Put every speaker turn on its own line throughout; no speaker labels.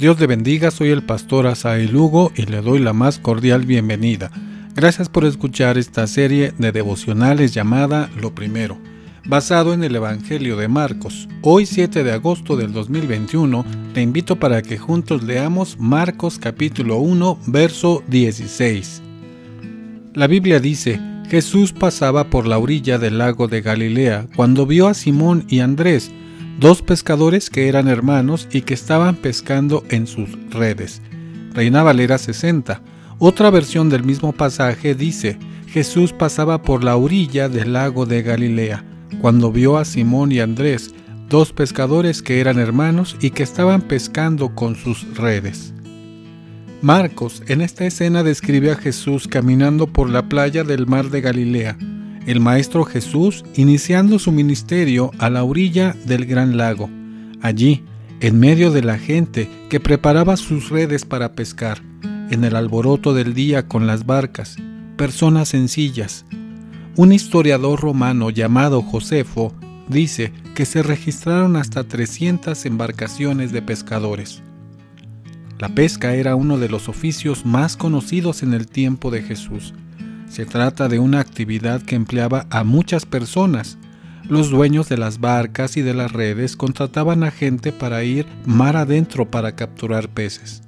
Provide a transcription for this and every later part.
Dios le bendiga, soy el pastor Asael Lugo y le doy la más cordial bienvenida. Gracias por escuchar esta serie de devocionales llamada Lo Primero, basado en el Evangelio de Marcos. Hoy 7 de agosto del 2021 te invito para que juntos leamos Marcos capítulo 1 verso 16. La Biblia dice, Jesús pasaba por la orilla del lago de Galilea cuando vio a Simón y Andrés, dos pescadores que eran hermanos y que estaban pescando en sus redes. Reina Valera 60. Otra versión del mismo pasaje dice, Jesús pasaba por la orilla del lago de Galilea, cuando vio a Simón y Andrés, dos pescadores que eran hermanos y que estaban pescando con sus redes. Marcos en esta escena describe a Jesús caminando por la playa del mar de Galilea, el Maestro Jesús iniciando su ministerio a la orilla del gran lago, allí, en medio de la gente que preparaba sus redes para pescar, en el alboroto del día con las barcas, personas sencillas. Un historiador romano llamado Josefo dice que se registraron hasta 300 embarcaciones de pescadores. La pesca era uno de los oficios más conocidos en el tiempo de Jesús se trata de una actividad que empleaba a muchas personas. Los dueños de las barcas y de las redes contrataban a gente para ir mar adentro para capturar peces.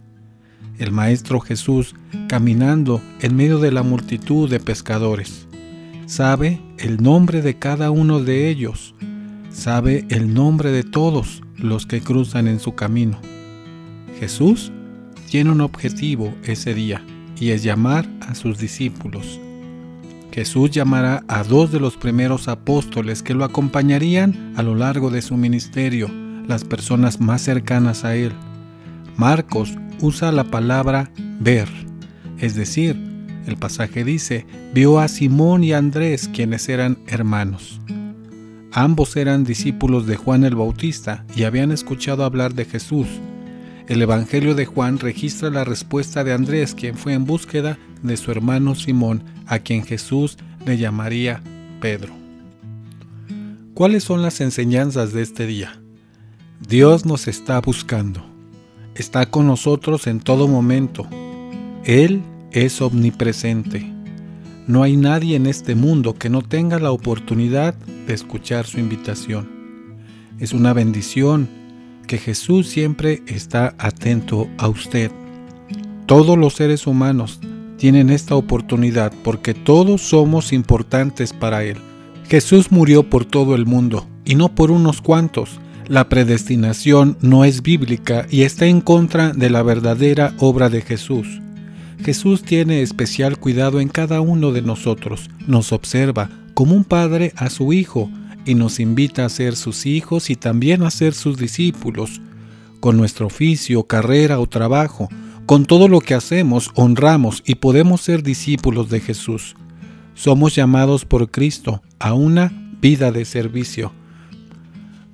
El Maestro Jesús caminando en medio de la multitud de pescadores. Sabe el nombre de cada uno de ellos. Sabe el nombre de todos los que cruzan en su camino. Jesús tiene un objetivo ese día y es llamar a sus discípulos. Jesús llamará a dos de los primeros apóstoles que lo acompañarían a lo largo de su ministerio, las personas más cercanas a él. Marcos usa la palabra ver, es decir, el pasaje dice, vio a Simón y Andrés, quienes eran hermanos. Ambos eran discípulos de Juan el Bautista y habían escuchado hablar de Jesús. El Evangelio de Juan registra la respuesta de Andrés, quien fue en búsqueda de su hermano Simón, a quien Jesús le llamaría Pedro. ¿Cuáles son las enseñanzas de este día? Dios nos está buscando. Está con nosotros en todo momento. Él es omnipresente. No hay nadie en este mundo que no tenga la oportunidad de escuchar su invitación. Es una bendición que Jesús siempre está atento a usted. Todos los seres humanos tienen esta oportunidad porque todos somos importantes para Él. Jesús murió por todo el mundo y no por unos cuantos. La predestinación no es bíblica y está en contra de la verdadera obra de Jesús. Jesús tiene especial cuidado en cada uno de nosotros, nos observa como un padre a su hijo y nos invita a ser sus hijos y también a ser sus discípulos. Con nuestro oficio, carrera o trabajo, con todo lo que hacemos, honramos y podemos ser discípulos de Jesús. Somos llamados por Cristo a una vida de servicio.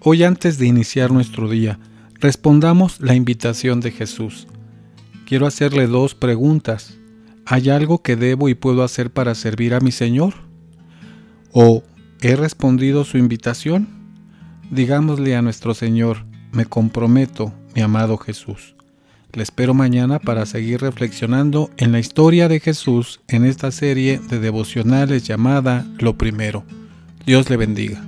Hoy antes de iniciar nuestro día, respondamos la invitación de Jesús. Quiero hacerle dos preguntas. ¿Hay algo que debo y puedo hacer para servir a mi Señor? ¿O he respondido su invitación? Digámosle a nuestro Señor, me comprometo, mi amado Jesús. Le espero mañana para seguir reflexionando en la historia de Jesús en esta serie de devocionales llamada Lo Primero. Dios le bendiga.